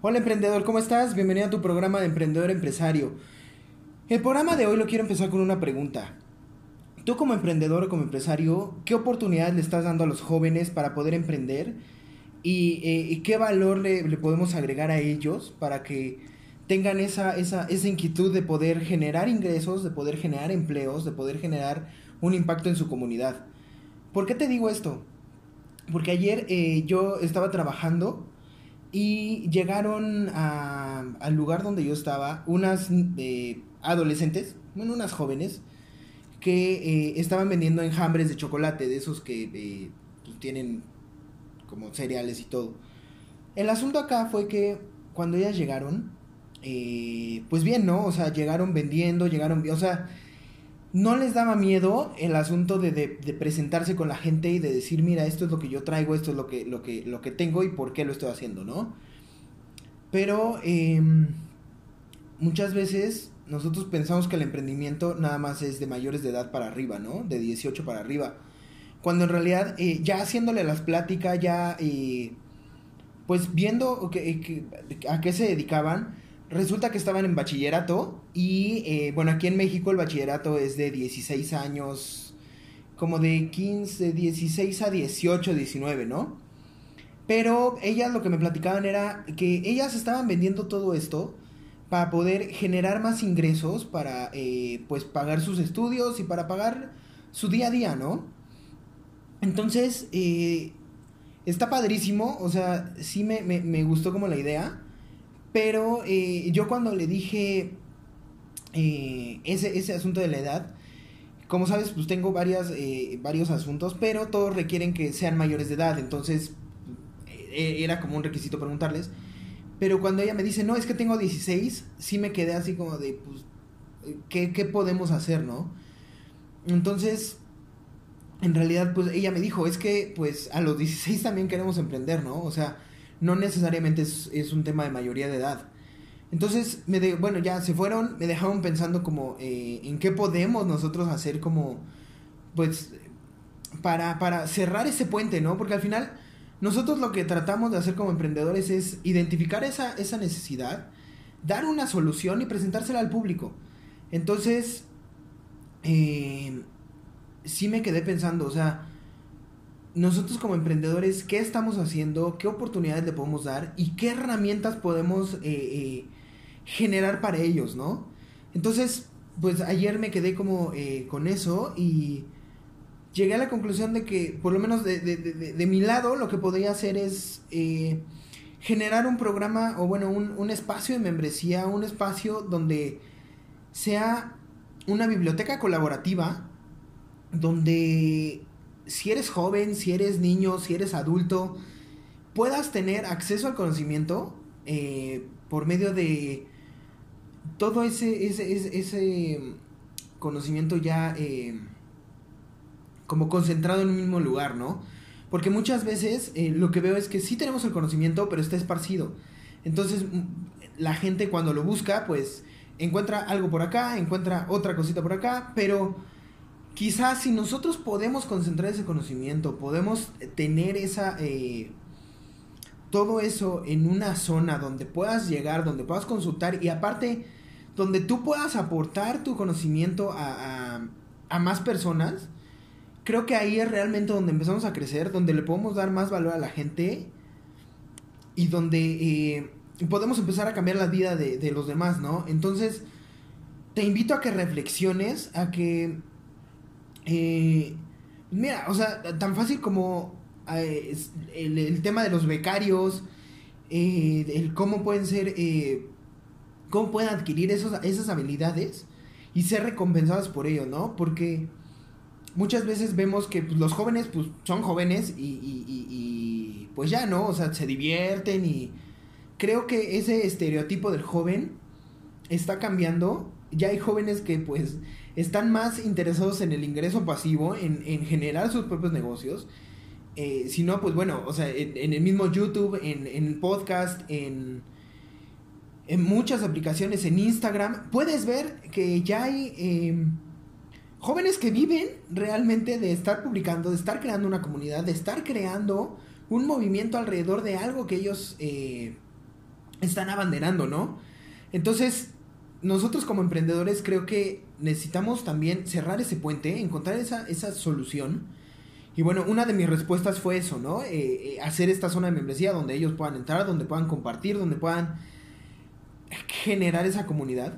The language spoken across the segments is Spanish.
Hola emprendedor, ¿cómo estás? Bienvenido a tu programa de emprendedor empresario. El programa de hoy lo quiero empezar con una pregunta. Tú como emprendedor o como empresario, ¿qué oportunidades le estás dando a los jóvenes para poder emprender? ¿Y, eh, qué valor le, podemos agregar a ellos para que tengan esa, esa, esa inquietud de poder generar ingresos, de poder generar empleos, de poder generar un impacto en su comunidad? ¿Por qué te digo esto? Porque ayer eh, yo estaba trabajando y llegaron al lugar donde yo estaba unas eh, adolescentes, bueno, unas jóvenes, que eh, estaban vendiendo enjambres de chocolate, de esos que eh, pues, tienen como cereales y todo. El asunto acá fue que cuando ellas llegaron, pues bien, ¿no? O sea, llegaron vendiendo, llegaron, o sea, no les daba miedo el asunto de, de, presentarse con la gente y de decir, mira, esto es lo que yo traigo, esto es lo que, lo que, lo que tengo y por qué lo estoy haciendo, ¿no? Pero em, muchas veces nosotros pensamos que el emprendimiento nada más es de mayores de edad para arriba, ¿no? De 18 para arriba. Cuando en realidad eh, ya haciéndole las pláticas, ya eh, pues viendo que, a qué se dedicaban, Resulta que estaban en bachillerato y eh, bueno, aquí en México el bachillerato es de 16 años, como de 15, 16 a 18, 19, ¿no? Pero ellas lo que me platicaban era que ellas estaban vendiendo todo esto para poder generar más ingresos, para eh, pues pagar sus estudios y para pagar su día a día, ¿no? Entonces, eh, está padrísimo, o sea, sí me, me gustó como la idea. Pero eh, yo cuando le dije eh, ese, ese asunto de la edad, como sabes, pues tengo varias, eh, varios asuntos, pero todos requieren que sean mayores de edad, entonces era como un requisito preguntarles. Pero cuando ella me dice, no, es que tengo 16, sí me quedé así como de, pues, ¿qué, qué podemos hacer, no? Entonces, en realidad, pues ella me dijo, es que, pues, a los 16 también queremos emprender, ¿no? O sea, no necesariamente es, un tema de mayoría de edad. Entonces, me de, bueno, ya se fueron, me dejaron pensando como eh, en qué podemos nosotros hacer como, pues, para, para cerrar ese puente, ¿no? Porque al final, nosotros lo que tratamos de hacer como emprendedores es identificar esa, esa necesidad, dar una solución y presentársela al público. Entonces, eh, sí me quedé pensando, o sea, nosotros como emprendedores, ¿qué estamos haciendo? ¿Qué oportunidades le podemos dar? ¿Y qué herramientas podemos eh, eh, generar para ellos, no? Entonces, pues ayer me quedé como eh, con eso y llegué a la conclusión de que, por lo menos de, mi lado, lo que podría hacer es generar un programa o bueno, un, un espacio de membresía, un espacio donde sea una biblioteca colaborativa donde si eres joven, si eres niño, si eres adulto, puedas tener acceso al conocimiento eh, por medio de todo ese, ese, conocimiento ya eh, como concentrado en un mismo lugar, ¿no? Porque muchas veces eh, lo que veo es que sí tenemos el conocimiento, pero está esparcido. Entonces, la gente cuando lo busca, pues encuentra algo por acá, encuentra otra cosita por acá, pero quizás si nosotros podemos concentrar ese conocimiento, podemos tener esa... Eh, todo eso en una zona donde puedas llegar, donde puedas consultar y aparte donde tú puedas aportar tu conocimiento a, más personas, creo que ahí es realmente donde empezamos a crecer, donde le podemos dar más valor a la gente y donde eh, podemos empezar a cambiar la vida de, de los demás, ¿no? Entonces, te invito a que reflexiones, a que... Eh, mira, o sea, tan fácil como eh, el, tema de los becarios, eh, el cómo pueden ser, cómo pueden adquirir esos, esas habilidades y ser recompensados por ello, ¿no? Porque muchas veces vemos que pues, los jóvenes pues, son jóvenes y, y, pues ya, ¿no? O sea, se divierten y creo que ese estereotipo del joven está cambiando ya hay jóvenes que pues están más interesados en el ingreso pasivo, en, en generar sus propios negocios. Eh, si no, pues bueno, o sea, en, el mismo YouTube, en, en podcast, en, muchas aplicaciones, en Instagram, puedes ver que ya hay em, jóvenes que viven realmente de estar publicando, de estar creando una comunidad, de estar creando un movimiento alrededor de algo que ellos eh, están abanderando, ¿no? Entonces, nosotros como emprendedores creo que necesitamos también cerrar ese puente, encontrar esa, esa solución. Y bueno, una de mis respuestas fue eso, ¿no? Eh, eh, hacer esta zona de membresía donde ellos puedan entrar, donde puedan compartir, donde puedan generar esa comunidad.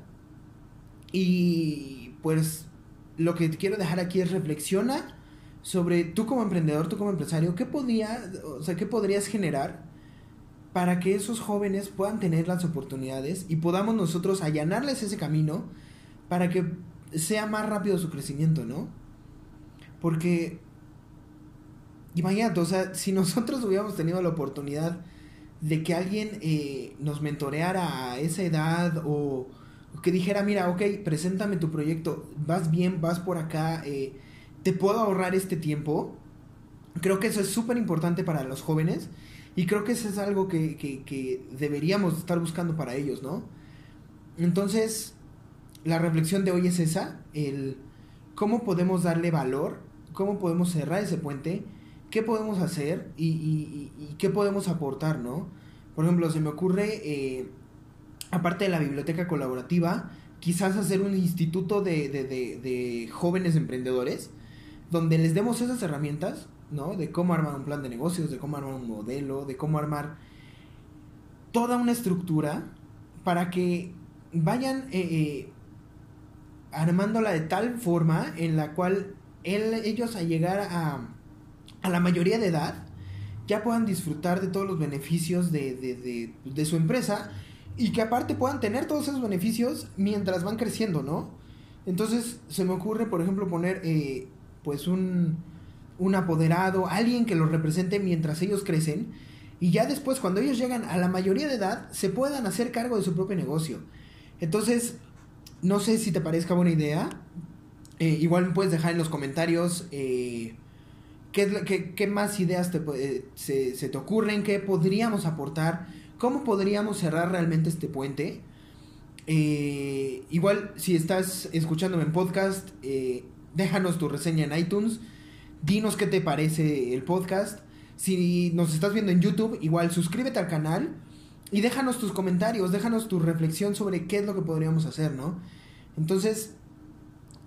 Y pues lo que quiero dejar aquí es reflexiona sobre tú como emprendedor, tú como empresario, ¿qué podía, o sea, qué podrías generar para que esos jóvenes puedan tener las oportunidades y podamos nosotros allanarles ese camino para que sea más rápido su crecimiento, ¿no? Porque, imagínate, o sea, si nosotros hubiéramos tenido la oportunidad de que alguien eh, nos mentoreara a esa edad o, que dijera, mira, ok, preséntame tu proyecto, vas bien, vas por acá, eh, te puedo ahorrar este tiempo, creo que eso es súper importante para los jóvenes y creo que eso es algo que, deberíamos estar buscando para ellos, ¿no? Entonces, la reflexión de hoy es esa, el cómo podemos darle valor, cómo podemos cerrar ese puente, qué podemos hacer y, qué podemos aportar, ¿no? Por ejemplo, se me ocurre, eh, aparte de la biblioteca colaborativa, quizás hacer un instituto de, de jóvenes emprendedores, donde les demos esas herramientas ¿no? De cómo armar un plan de negocios, de cómo armar un modelo, de cómo armar toda una estructura para que vayan eh, eh, armándola de tal forma en la cual ellos a llegar a, a, la mayoría de edad ya puedan disfrutar de todos los beneficios de, de, de, su empresa y que aparte puedan tener todos esos beneficios mientras van creciendo, ¿no? Entonces se me ocurre, por ejemplo, poner eh, pues un, un apoderado, alguien que los represente mientras ellos crecen y ya después cuando ellos llegan a la mayoría de edad se puedan hacer cargo de su propio negocio. Entonces, no sé si te parezca buena idea. Eh, igual me puedes dejar en los comentarios eh, qué, qué, más ideas te, se, se, te ocurren, qué podríamos aportar, cómo podríamos cerrar realmente este puente. Eh, igual, si estás escuchándome en podcast, déjanos tu reseña en iTunes Dinos qué te parece el podcast. Si nos estás viendo en YouTube, igual suscríbete al canal y déjanos tus comentarios, déjanos tu reflexión sobre qué es lo que podríamos hacer, ¿no? Entonces,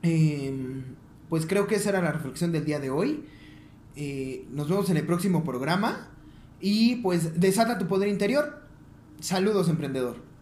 em, pues creo que esa era la reflexión del día de hoy. Eh, nos vemos en el próximo programa y pues desata tu poder interior. Saludos, emprendedor.